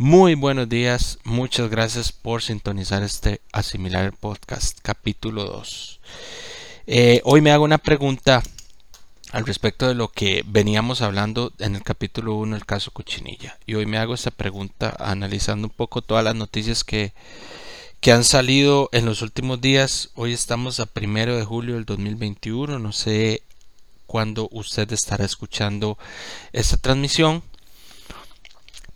Muy buenos días, muchas gracias por sintonizar este Asimilar Podcast capítulo 2. Eh, hoy me hago una pregunta al respecto de lo que veníamos hablando en el capítulo 1 el caso Cuchinilla. Y hoy me hago esta pregunta analizando un poco todas las noticias que, que han salido en los últimos días. Hoy estamos a primero de julio del 2021, no sé cuándo usted estará escuchando esta transmisión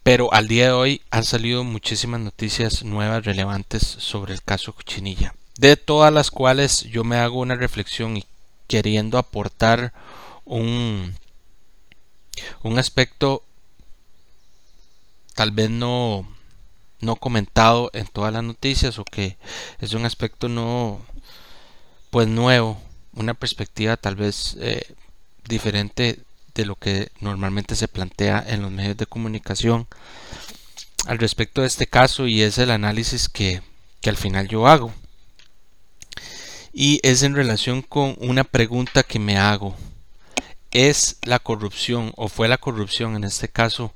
pero al día de hoy han salido muchísimas noticias nuevas relevantes sobre el caso Cochinilla, de todas las cuales yo me hago una reflexión y queriendo aportar un, un aspecto tal vez no, no comentado en todas las noticias o que es un aspecto no pues nuevo, una perspectiva tal vez eh, diferente de lo que normalmente se plantea en los medios de comunicación al respecto de este caso y es el análisis que, que al final yo hago. Y es en relación con una pregunta que me hago. ¿Es la corrupción o fue la corrupción en este caso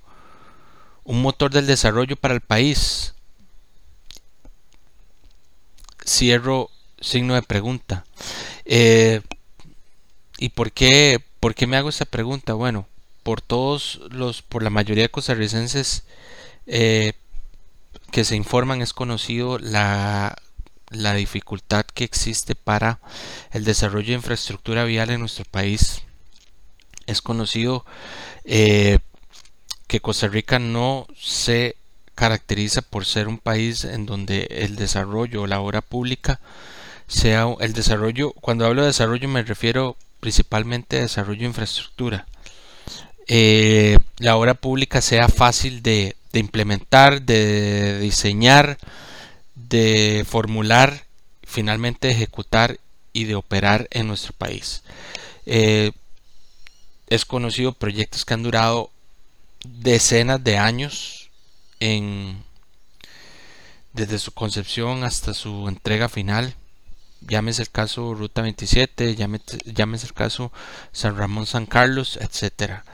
un motor del desarrollo para el país? Cierro signo de pregunta. Eh, ¿Y por qué, por qué me hago esta pregunta? Bueno, por todos los, por la mayoría de costarricenses eh, que se informan es conocido la, la dificultad que existe para el desarrollo de infraestructura vial en nuestro país. Es conocido eh, que Costa Rica no se caracteriza por ser un país en donde el desarrollo o la obra pública sea el desarrollo, cuando hablo de desarrollo me refiero principalmente desarrollo de infraestructura. Eh, la obra pública sea fácil de, implementar, de diseñar, de formular, finalmente ejecutar y de operar en nuestro país. Eh, es conocido proyectos que han durado decenas de años en, desde su concepción hasta su entrega final llámese el caso Ruta 27, llámese, el caso San Ramón San Carlos, etcétera.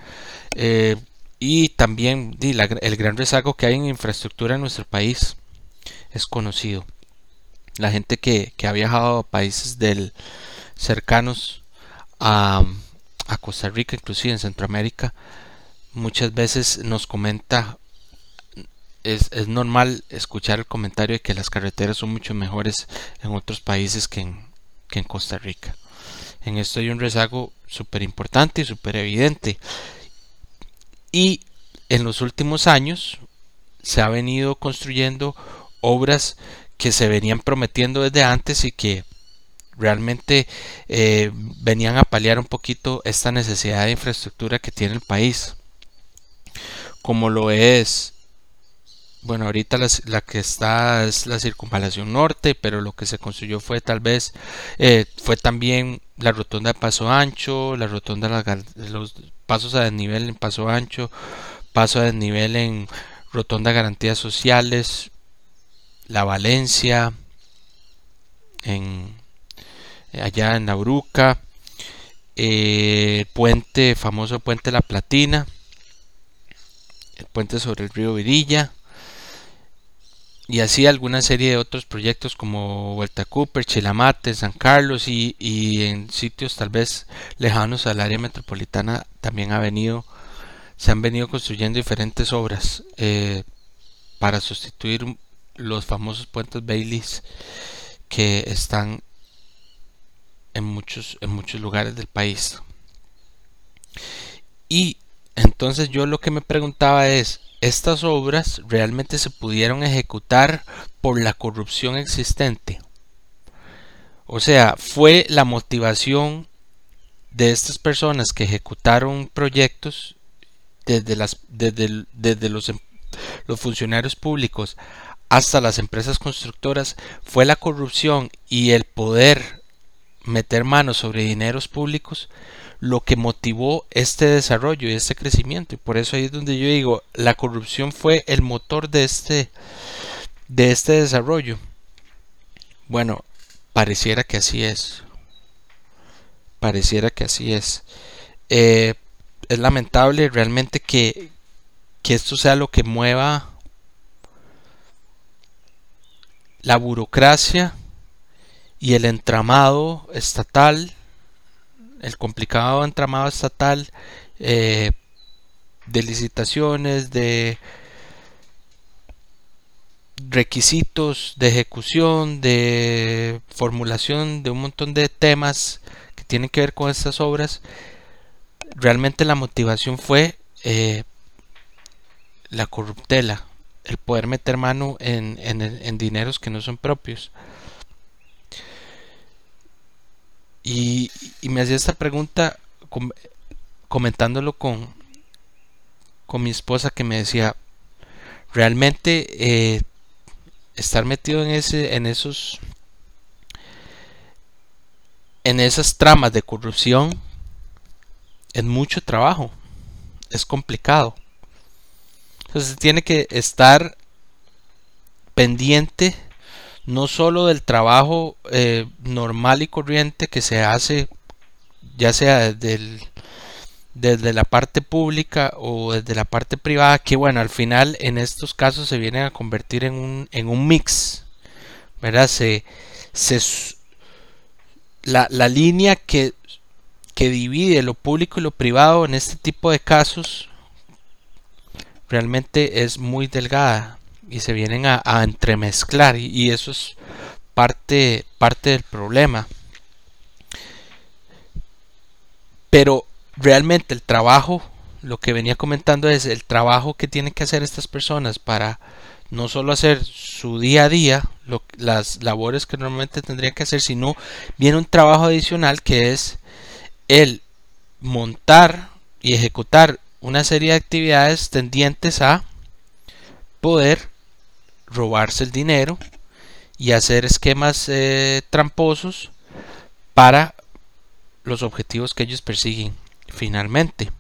Eh, y también el gran rezago que hay en infraestructura en nuestro país es conocido. La gente que, ha viajado a países del cercanos a, a Costa Rica, inclusive en Centroamérica, muchas veces nos comenta es, es, normal escuchar el comentario de que las carreteras son mucho mejores en otros países que en, que en Costa Rica. En esto hay un rezago súper importante y súper evidente. Y en los últimos años se ha venido construyendo obras que se venían prometiendo desde antes y que realmente eh, venían a paliar un poquito esta necesidad de infraestructura que tiene el país. Como lo es bueno, ahorita la, que está es la circunvalación norte, pero lo que se construyó fue tal vez, eh, fue también la rotonda de Paso Ancho, la rotonda de los pasos a desnivel en Paso Ancho, paso a desnivel en rotonda Garantías Sociales, la Valencia, en, allá en la Bruca, eh, puente, famoso puente La Platina, el puente sobre el río Virilla, y así alguna serie de otros proyectos como Vuelta Cooper, Chilamate, San Carlos y, en sitios tal vez lejanos al área metropolitana también ha venido, se han venido construyendo diferentes obras eh, para sustituir los famosos puentes Baileys que están en muchos, en muchos lugares del país. Y entonces yo lo que me preguntaba es, estas obras realmente se pudieron ejecutar por la corrupción existente. O sea, fue la motivación de estas personas que ejecutaron proyectos desde, las, desde, los, em, los funcionarios públicos hasta las empresas constructoras, fue la corrupción y el poder meter manos sobre dineros públicos lo que motivó este desarrollo y este crecimiento. Y por eso ahí es donde yo digo, la corrupción fue el motor de este, de este desarrollo. Bueno, pareciera que así es. Pareciera que así es. Eh, es lamentable realmente que, que esto sea lo que mueva la burocracia y el entramado estatal, el complicado entramado estatal eh, de licitaciones, de requisitos de ejecución, de formulación de un montón de temas que tienen que ver con estas obras, realmente la motivación fue eh, la corruptela, el poder meter mano en, en, dineros que no son propios. Y, me hacía esta pregunta comentándolo con, con mi esposa que me decía, realmente eh, estar metido en ese, en esos, en esas tramas de corrupción es mucho trabajo, es complicado. Entonces tiene que estar pendiente no solo del trabajo eh, normal y corriente que se hace, ya sea desde, desde la parte pública o desde la parte privada, que bueno, al final en estos casos se vienen a convertir en un, en un mix, ¿verdad? Se, se, la, la línea que, que divide lo público y lo privado en este tipo de casos realmente es muy delgada y se vienen a, entremezclar y, eso es parte, parte del problema. Pero realmente el trabajo, lo que venía comentando es el trabajo que tienen que hacer estas personas para no solo hacer su día a día, las labores que normalmente tendrían que hacer, sino viene un trabajo adicional que es el montar y ejecutar una serie de actividades tendientes a poder robarse el dinero y hacer esquemas eh, tramposos para los objetivos que ellos persiguen finalmente.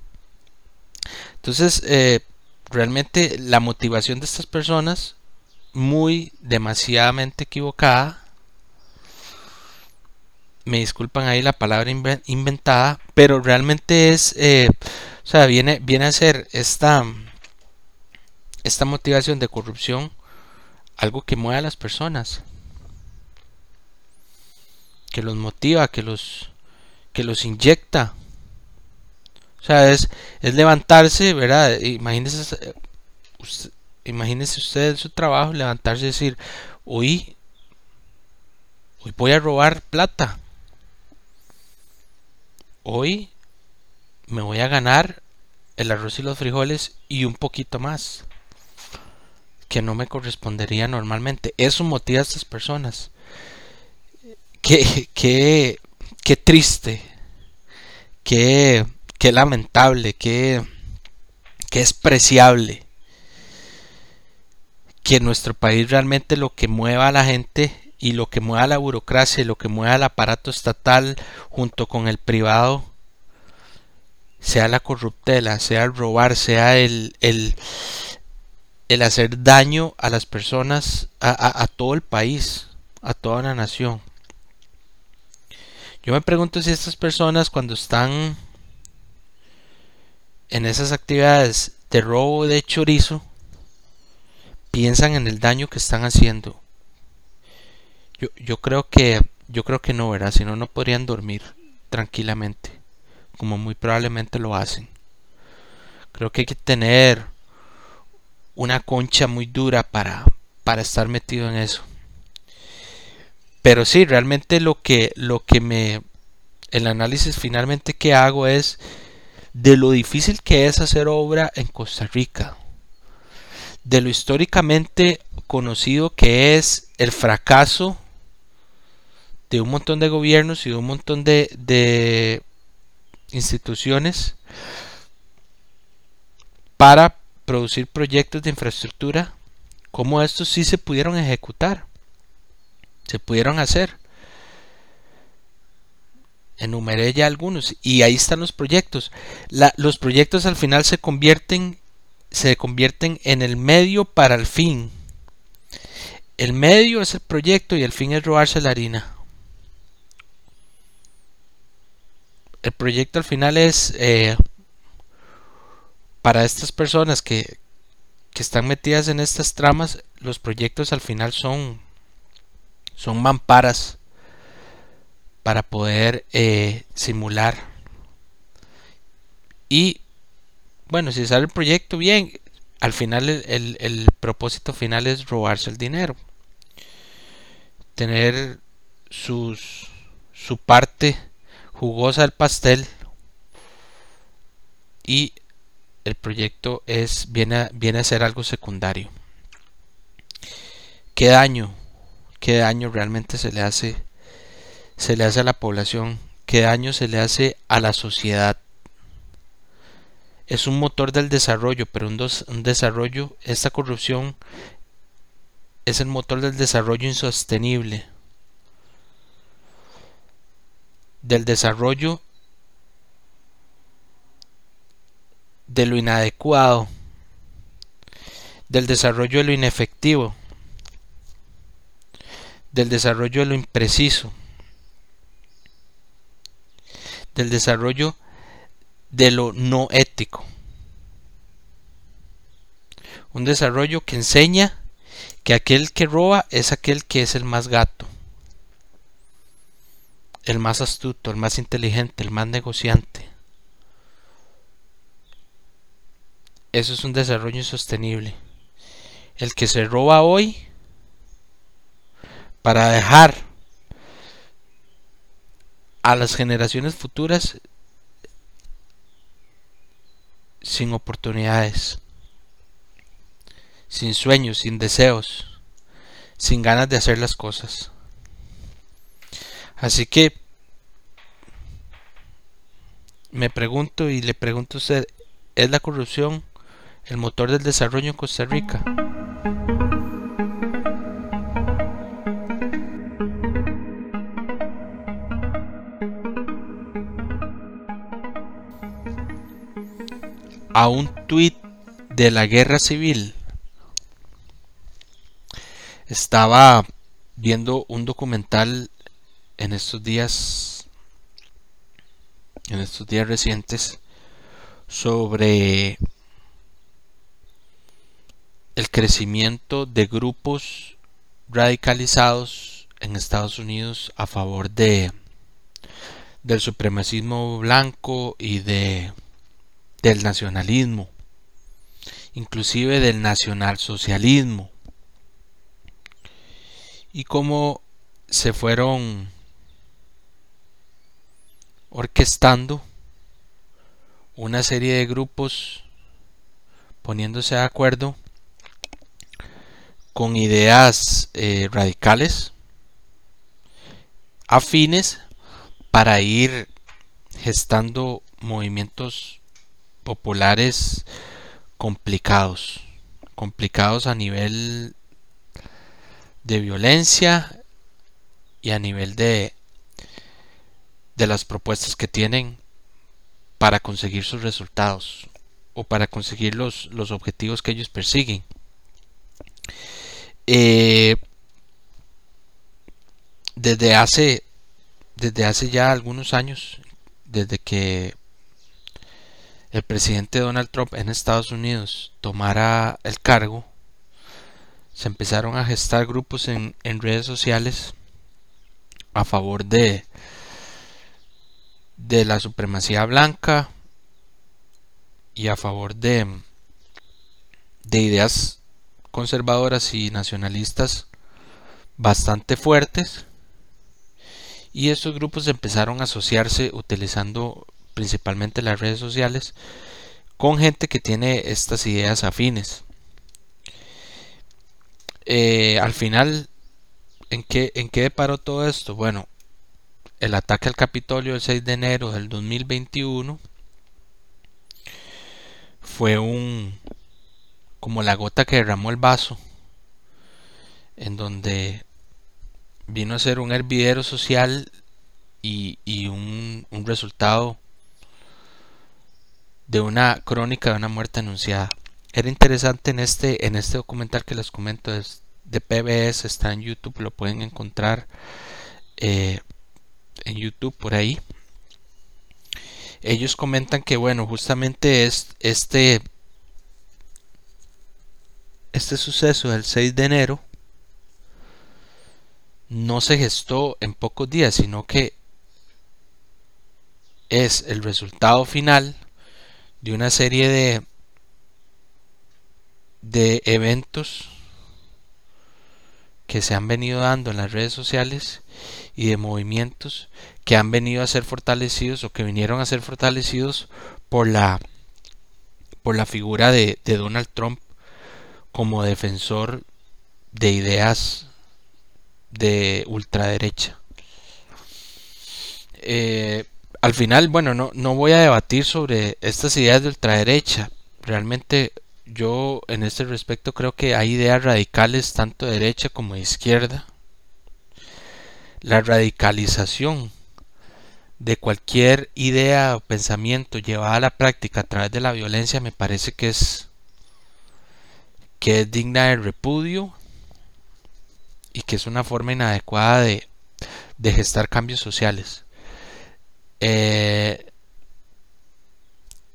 Entonces, eh, realmente la motivación de estas personas, muy demasiadamente equivocada, me disculpan ahí la palabra inventada, pero realmente es eh, o sea, viene, viene a ser esta, esta motivación de corrupción algo que mueve a las personas. Que los motiva, que los, que los inyecta. O sea, es, es levantarse, ¿verdad? Imagínese, usted, imagínese usted su trabajo, levantarse y decir, hoy, hoy voy a robar plata. Hoy me voy a ganar el arroz y los frijoles y un poquito más que no me correspondería normalmente. Eso motiva a estas personas. Qué, qué, qué triste, qué, qué lamentable, qué, qué despreciable que en nuestro país realmente lo que mueva a la gente y lo que mueva a la burocracia y lo que mueva al aparato estatal junto con el privado sea la corruptela, sea el robar, sea el, el, el hacer daño a las personas, a, todo el país, a toda la nación. Yo me pregunto si estas personas cuando están en esas actividades de robo de chorizo, piensan en el daño que están haciendo. Yo, yo creo que yo creo que no, ¿verdad? Si no, no podrían dormir tranquilamente como muy probablemente lo hacen. Creo que hay que tener una concha muy dura para, para estar metido en eso. Pero sí, realmente lo que, lo que me... El análisis finalmente que hago es de lo difícil que es hacer obra en Costa Rica. De lo históricamente conocido que es el fracaso de un montón de gobiernos y de un montón de, de instituciones para producir proyectos de infraestructura, como estos sí se pudieron ejecutar, se pudieron hacer. enumeré ya algunos y ahí están los proyectos. los proyectos al final se convierten, se convierten en el medio para el fin. El medio es el proyecto y el fin es robarse la harina. El proyecto al final es eh, para estas personas que, que están metidas en estas tramas, los proyectos al final son, son mamparas para poder eh, simular. Y bueno, si sale el proyecto bien, al final el, el, propósito final es robarse el dinero. Tener sus, su parte jugosa del pastel y el proyecto es viene viene a ser algo secundario. ¿Qué daño? ¿Qué daño realmente se le hace se le hace a la población? ¿Qué daño se le hace a la sociedad? Es un motor del desarrollo, pero un, un desarrollo, esta corrupción es el motor del desarrollo insostenible. Del desarrollo de lo inadecuado, del desarrollo de lo inefectivo, del desarrollo de lo impreciso, del desarrollo de lo no ético. Un desarrollo que enseña que aquel que roba es aquel que es el más gato, el más astuto, el más inteligente, el más negociante. Eso es un desarrollo insostenible. El que se roba hoy para dejar a las generaciones futuras sin oportunidades, sin sueños, sin deseos, sin ganas de hacer las cosas. Así que me pregunto y le pregunto a usted, ¿es la corrupción el motor del desarrollo en Costa Rica. A un tuit de la guerra civil. Estaba viendo un documental en estos días en estos días recientes sobre el crecimiento de grupos radicalizados en Estados Unidos a favor de del supremacismo blanco y de del nacionalismo inclusive del nacionalsocialismo. Y cómo se fueron orquestando una serie de grupos poniéndose de acuerdo con ideas eh, radicales, afines, para ir gestando movimientos populares complicados, complicados a nivel de violencia y a nivel de, de las propuestas que tienen para conseguir sus resultados o para conseguir los, los objetivos que ellos persiguen. Eh, desde hace desde hace ya algunos años desde que el presidente Donald Trump en Estados Unidos tomara el cargo se empezaron a gestar grupos en, en redes sociales a favor de de la supremacía blanca y a favor de de ideas conservadoras y nacionalistas bastante fuertes y estos grupos empezaron a asociarse utilizando principalmente las redes sociales con gente que tiene estas ideas afines. Eh, al final, ¿en qué, ¿en qué deparó todo esto? Bueno, el ataque al Capitolio el 6 de enero del 2021 fue un, como la gota que derramó el vaso, en donde vino a ser un hervidero social y, un, resultado de una crónica de una muerte anunciada. Era interesante en este, en este documental que les comento es de PBS, está en YouTube, lo pueden encontrar eh, en YouTube por ahí. Ellos comentan que bueno, justamente es este este suceso del 6 de enero no se gestó en pocos días, sino que es el resultado final de una serie de, de eventos que se han venido dando en las redes sociales y de movimientos que han venido a ser fortalecidos o que vinieron a ser fortalecidos por la por la figura de, de Donald Trump como defensor de ideas de ultraderecha. Eh, al final, bueno, no, no voy a debatir sobre estas ideas de ultraderecha. Realmente yo en este respecto creo que hay ideas radicales tanto de derecha como de izquierda. La radicalización de cualquier idea o pensamiento llevada a la práctica a través de la violencia me parece que es que es digna de repudio y que es una forma inadecuada de, gestar cambios sociales. Eh,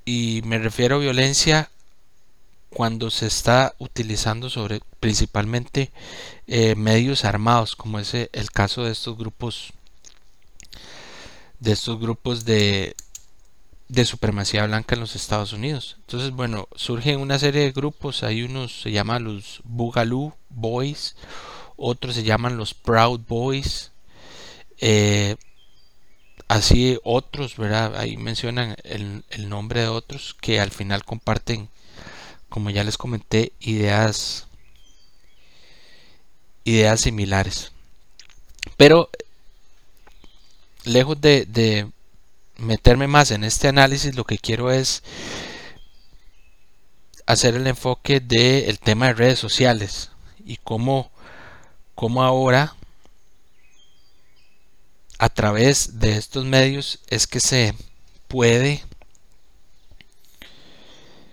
y me refiero a violencia cuando se está utilizando sobre principalmente eh, medios armados, como es el caso de estos grupos de estos grupos de, de supremacía blanca en los Estados Unidos. Entonces, bueno, surgen una serie de grupos, hay unos se llaman los Boogaloo Boys, otros se llaman los Proud Boys, eh, así otros, ¿verdad? Ahí mencionan el, el, nombre de otros que al final comparten, como ya les comenté, ideas, ideas similares. Pero lejos de, de meterme más en este análisis, lo que quiero es hacer el enfoque del tema de redes sociales y cómo, cómo ahora a través de estos medios es que se puede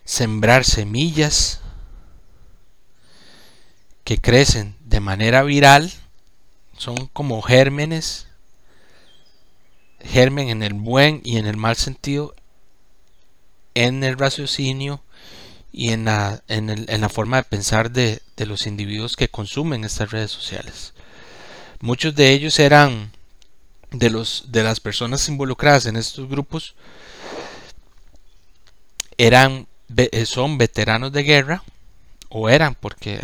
sembrar semillas que crecen de manera viral, son como gérmenes germen en el buen y en el mal sentido en el raciocinio y en la, en, la forma de pensar de, de, los individuos que consumen estas redes sociales. Muchos de ellos eran de, los, de las personas involucradas en estos grupos, eran, eh, son veteranos de guerra, o eran, porque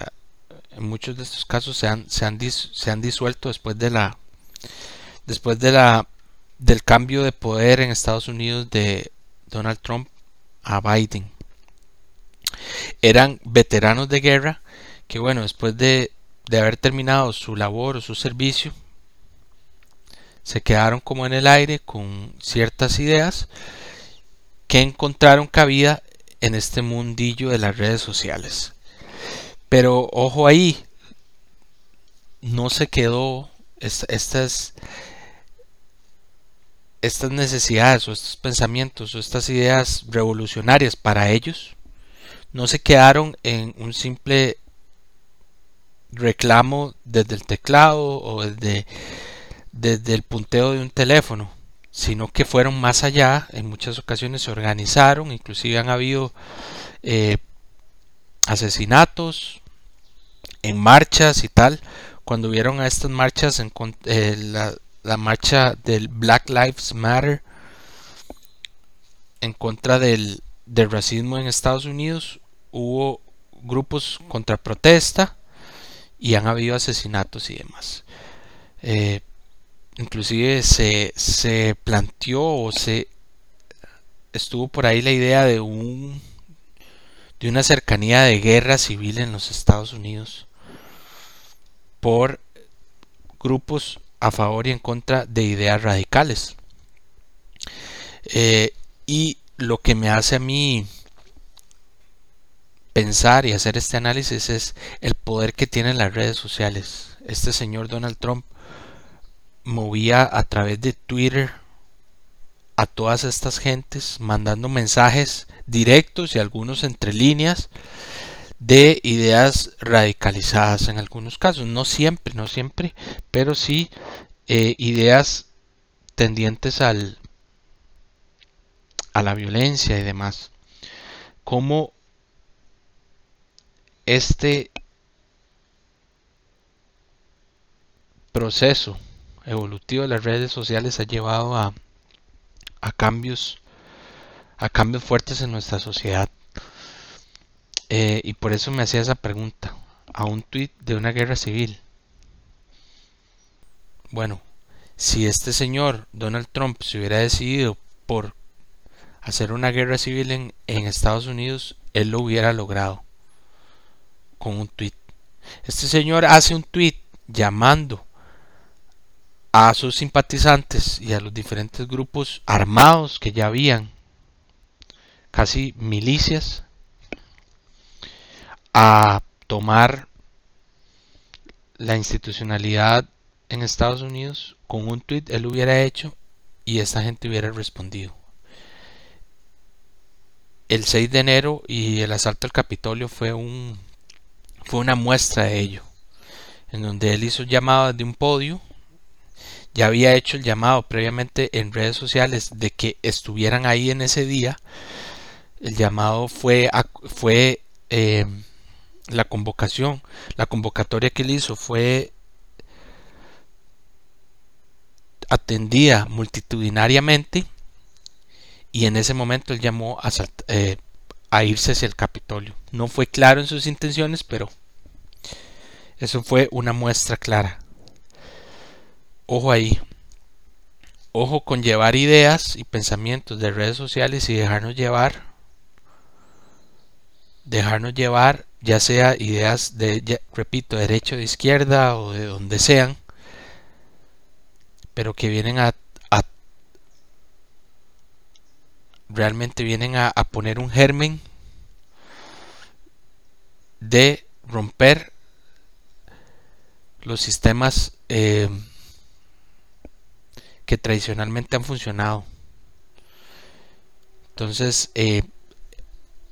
en muchos de estos casos se han, se han, se han disuelto después de la después de la del cambio de poder en Estados Unidos de Donald Trump a Biden. Eran veteranos de guerra que, bueno, después de, de haber terminado su labor o su servicio, se quedaron como en el aire con ciertas ideas que encontraron cabida en este mundillo de las redes sociales. Pero ojo ahí, no se quedó estas, estas necesidades o estos pensamientos o estas ideas revolucionarias para ellos no se quedaron en un simple reclamo desde el teclado o desde, desde el punteo de un teléfono, sino que fueron más allá, en muchas ocasiones se organizaron, inclusive han habido eh, asesinatos en marchas y tal, cuando vieron a estas marchas en, eh, la, la marcha del Black Lives Matter en contra del, racismo en Estados Unidos hubo grupos contra protesta y han habido asesinatos y demás. Eh, inclusive se, se planteó o se estuvo por ahí la idea de un de una cercanía de guerra civil en los Estados Unidos por grupos a favor y en contra de ideas radicales. Eh, y lo que me hace a mí pensar y hacer este análisis es el poder que tienen las redes sociales. Este señor Donald Trump movía a través de Twitter a todas estas gentes mandando mensajes directos y algunos entre líneas de ideas radicalizadas en algunos casos, no siempre, no siempre, pero sí eh, ideas tendientes al a la violencia y demás. Como este proceso evolutivo de las redes sociales ha llevado a, a cambios a cambios fuertes en nuestra sociedad eh, y por eso me hacía esa pregunta a un tuit de una guerra civil. Bueno si este señor Donald Trump se hubiera decidido por hacer una guerra civil en, Estados Unidos él lo hubiera logrado con un tuit. Este señor hace un tuit llamando a sus simpatizantes y a los diferentes grupos armados que ya habían, casi milicias, a tomar la institucionalidad en Estados Unidos con un tweet él hubiera hecho y esta gente hubiera respondido. El 6 de enero y el asalto al Capitolio fue un fue una muestra de ello, en donde él hizo llamado de un podio ya había hecho el llamado previamente en redes sociales de que estuvieran ahí en ese día. El llamado fue, fue eh, la convocación, la convocatoria que él hizo fue atendida multitudinariamente y en ese momento él llamó a, eh, a irse hacia el Capitolio. No fue claro en sus intenciones, pero eso fue una muestra clara ojo ahí. Ojo con llevar ideas y pensamientos de redes sociales y dejarnos llevar. Dejarnos llevar, ya sea ideas de, repito, derecho, de izquierda o de donde sean, pero que vienen a, realmente vienen a, poner un germen de romper los sistemas eh, que tradicionalmente han funcionado. Entonces, eh,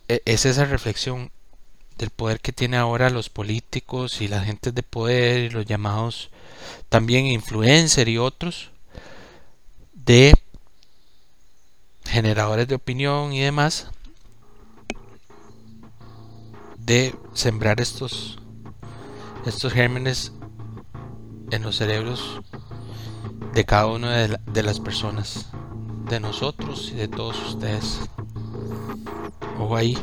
e, es esa reflexión del poder que tiene ahora los políticos y las gentes de poder y los llamados también influencer y otros de generadores de opinión y demás de sembrar estos estos gérmenes en los cerebros de cada una de, de las personas, de nosotros y de todos ustedes. Ojo ahí.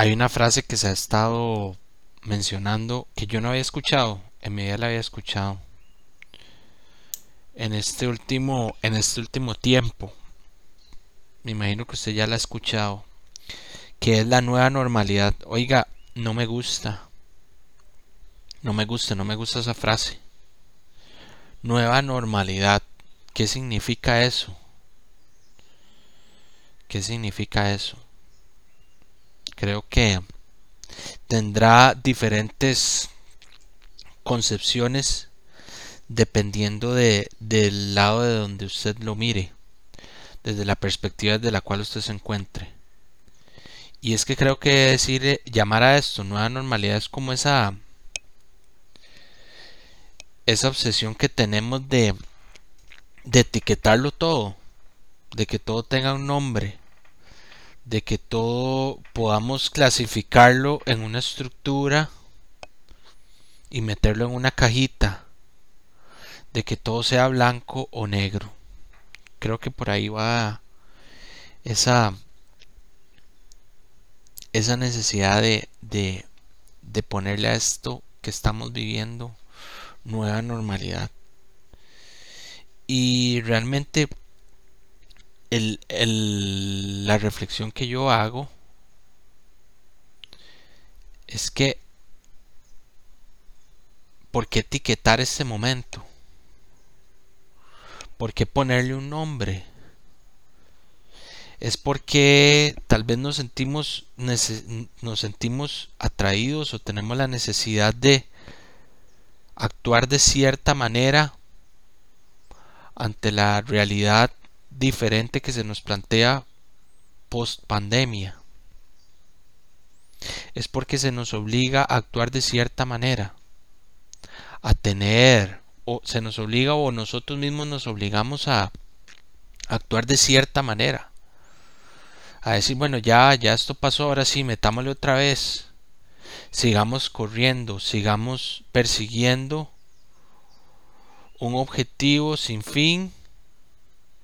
Hay una frase que se ha estado mencionando que yo no había escuchado, en mi vida la había escuchado. En este último, en este último tiempo, me imagino que usted ya la ha escuchado, que es la nueva normalidad. Oiga, no me gusta. No me gusta, no me gusta esa frase. Nueva normalidad. ¿Qué significa eso? ¿Qué significa eso? Creo que tendrá diferentes concepciones dependiendo de, del lado de donde usted lo mire, desde la perspectiva de la cual usted se encuentre. Y es que creo que decir, llamar a esto nueva normalidad es como esa, esa obsesión que tenemos de, de etiquetarlo todo, de que todo tenga un nombre, de que todo podamos clasificarlo en una estructura y meterlo en una cajita, de que todo sea blanco o negro. Creo que por ahí va esa esa necesidad de, de, de ponerle a esto que estamos viviendo nueva normalidad. Y realmente la reflexión que yo hago es que ¿por qué etiquetar este momento? ¿Por qué ponerle un nombre? Es porque tal vez nos sentimos, nos sentimos atraídos o tenemos la necesidad de actuar de cierta manera ante la realidad diferente que se nos plantea post pandemia. Es porque se nos obliga a actuar de cierta manera, a tener, o se nos obliga o nosotros mismos nos obligamos a actuar de cierta manera. A decir, bueno, ya, ya esto pasó, ahora sí, metámosle otra vez. Sigamos corriendo, sigamos persiguiendo un objetivo sin fin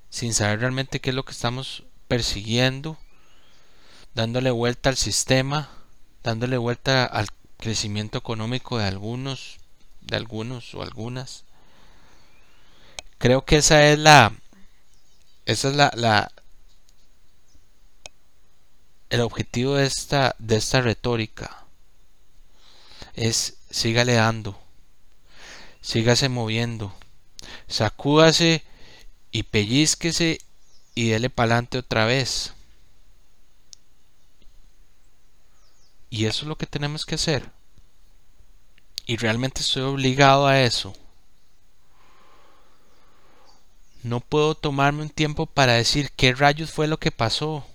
sin saber realmente qué es lo que estamos persiguiendo, dándole vuelta al sistema, dándole vuelta al crecimiento económico de algunos, de algunos o algunas. Creo que esa es la, esa es la, la el objetivo de esta, de esta retórica es sígale dando, sígase moviendo, sacúdase y pellizquese y dele pa'lante otra vez. Y eso es lo que tenemos que hacer. Y realmente estoy obligado a eso. No puedo tomarme un tiempo para decir qué rayos fue lo que pasó.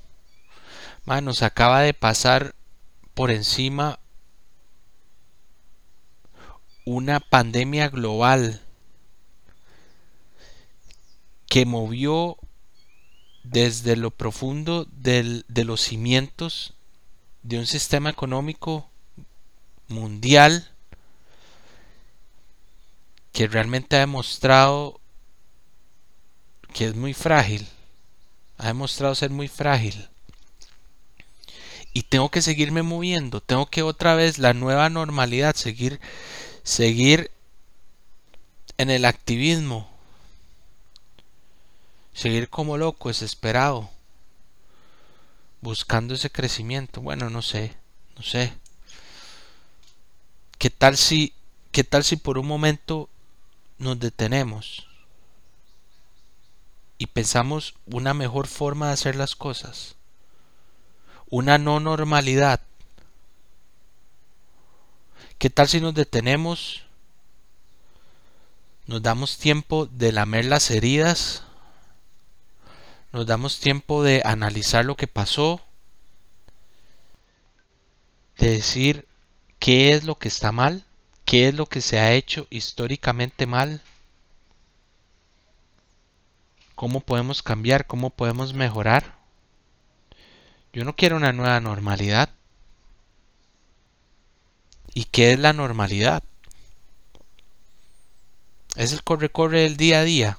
Man, nos acaba de pasar por encima una pandemia global que movió desde lo profundo de los cimientos de un sistema económico mundial que realmente ha demostrado que es muy frágil, ha demostrado ser muy frágil. Y tengo que seguirme moviendo, tengo que otra vez la nueva normalidad, seguir, seguir en el activismo, seguir como loco, desesperado, buscando ese crecimiento. Bueno, no sé, no sé. ¿Qué tal si, qué tal si por un momento nos detenemos y pensamos una mejor forma de hacer las cosas? Una no normalidad. ¿Qué tal si nos detenemos? Nos damos tiempo de lamer las heridas nos damos tiempo de analizar lo que pasó, de decir qué es lo que está mal, qué es lo que se ha hecho históricamente mal, cómo podemos cambiar, cómo podemos mejorar. Yo no quiero una nueva normalidad. ¿Y qué es la normalidad? Es el corre-corre del día a día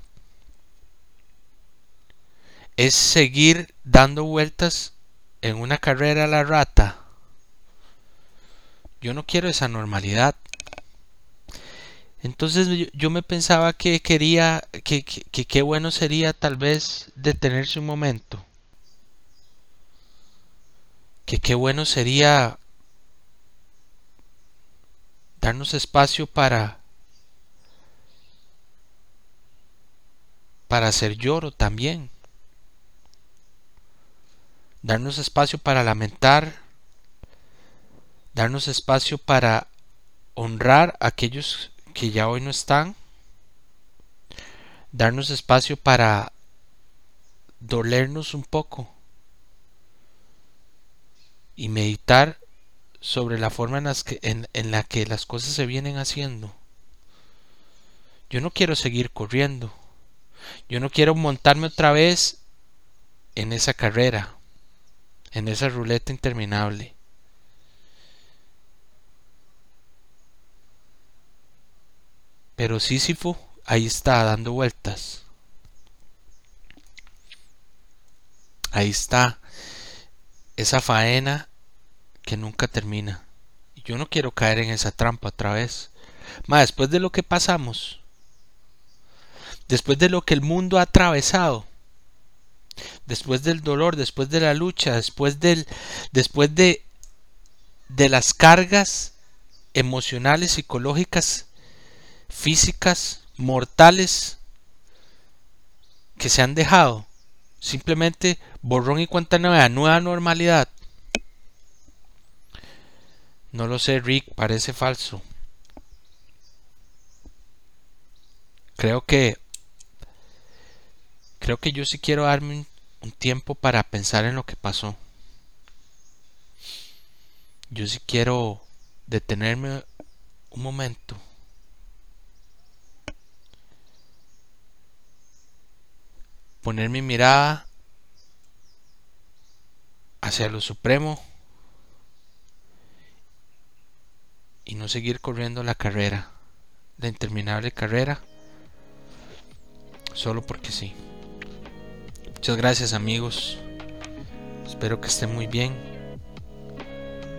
es seguir dando vueltas en una carrera a la rata. Yo no quiero esa normalidad. Entonces yo, me pensaba que quería, que qué bueno sería tal vez detenerse un momento. Que qué bueno sería darnos espacio para para hacer lloro también darnos espacio para lamentar, darnos espacio para honrar a aquellos que ya hoy no están, darnos espacio para dolernos un poco y meditar sobre la forma en, las que, en, en la que las cosas se vienen haciendo. Yo no quiero seguir corriendo. Yo no quiero montarme otra vez en esa carrera en esa ruleta interminable. Pero Sísifo ahí está dando vueltas. Ahí está esa faena que nunca termina. Yo no quiero caer en esa trampa otra vez. Más después de lo que pasamos, después de lo que el mundo ha atravesado, después del dolor, después de la lucha, después del después de de las cargas emocionales, psicológicas, físicas, mortales que se han dejado. Simplemente borrón y cuenta nueva, nueva normalidad. No lo sé, Rick, parece falso. Creo que creo que yo sí quiero darme un, tiempo para pensar en lo que pasó. Yo sí quiero detenerme un momento. Poner mi mirada hacia lo supremo y no seguir corriendo la carrera, la interminable carrera, solo porque sí. Muchas gracias amigos. Espero que estén muy bien.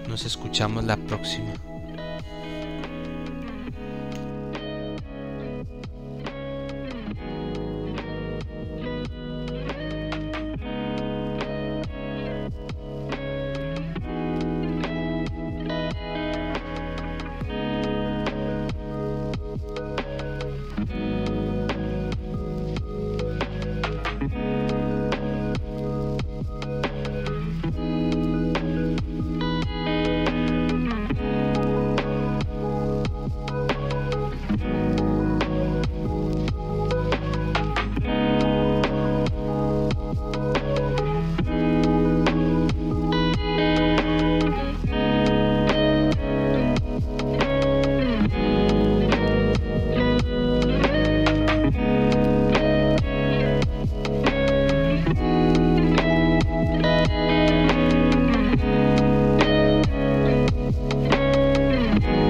Nos escuchamos la próxima.